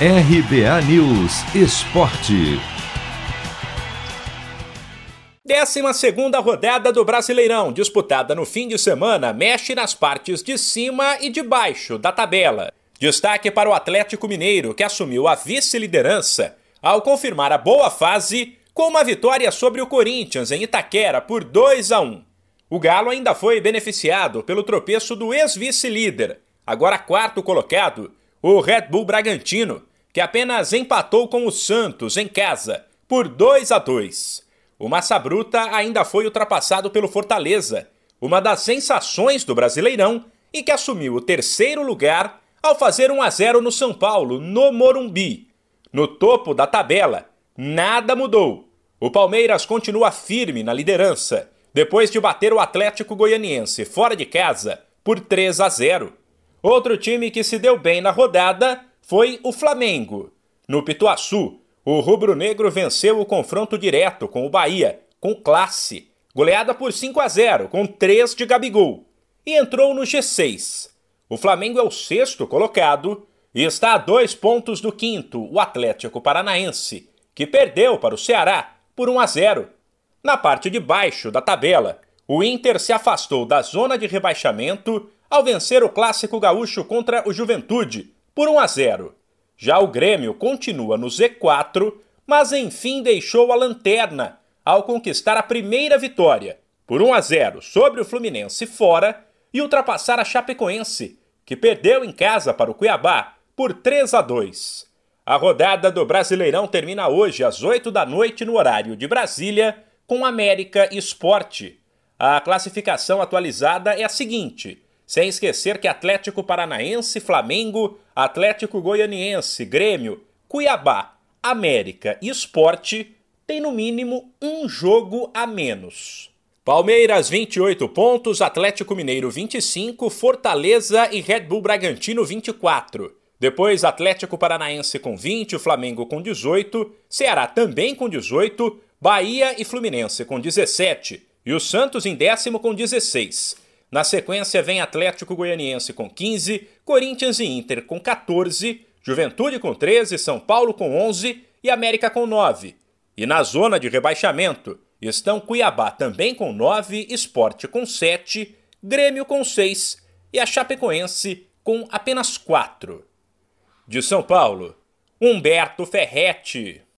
RBA News Esporte. Décima segunda rodada do Brasileirão, disputada no fim de semana, mexe nas partes de cima e de baixo da tabela. Destaque para o Atlético Mineiro, que assumiu a vice-liderança ao confirmar a boa fase com uma vitória sobre o Corinthians em Itaquera por 2 a 1. O Galo ainda foi beneficiado pelo tropeço do ex-vice-líder, agora quarto colocado, o Red Bull Bragantino, que apenas empatou com o Santos em casa por 2 a 2. O Massa Bruta ainda foi ultrapassado pelo Fortaleza, uma das sensações do Brasileirão e que assumiu o terceiro lugar ao fazer 1 a 0 no São Paulo, no Morumbi. No topo da tabela, nada mudou. O Palmeiras continua firme na liderança, depois de bater o Atlético Goianiense fora de casa por 3 a 0. Outro time que se deu bem na rodada foi o Flamengo. No Pituaçu, o rubro-negro venceu o confronto direto com o Bahia, com classe, goleada por 5 a 0, com 3 de Gabigol, e entrou no G6. O Flamengo é o sexto colocado e está a dois pontos do quinto, o Atlético Paranaense, que perdeu para o Ceará por 1 a 0. Na parte de baixo da tabela, o Inter se afastou da zona de rebaixamento ao vencer o clássico gaúcho contra o Juventude por 1 a 0. Já o Grêmio continua no Z4, mas enfim deixou a lanterna ao conquistar a primeira vitória por 1 a 0 sobre o Fluminense fora e ultrapassar a Chapecoense, que perdeu em casa para o Cuiabá por 3 a 2. A rodada do Brasileirão termina hoje às 8 da noite no horário de Brasília com América Esporte. A classificação atualizada é a seguinte: sem esquecer que Atlético Paranaense, Flamengo, Atlético Goianiense, Grêmio, Cuiabá, América e Esporte têm no mínimo um jogo a menos. Palmeiras 28 pontos, Atlético Mineiro 25, Fortaleza e Red Bull Bragantino 24. Depois Atlético Paranaense com 20, Flamengo com 18, Ceará também com 18, Bahia e Fluminense com 17 e o Santos em décimo com 16. Na sequência vem Atlético Goianiense com 15, Corinthians e Inter com 14, Juventude com 13, São Paulo com 11 e América com 9. E na zona de rebaixamento estão Cuiabá também com 9, Esporte com 7, Grêmio com 6 e a Chapecoense com apenas 4. De São Paulo, Humberto Ferretti.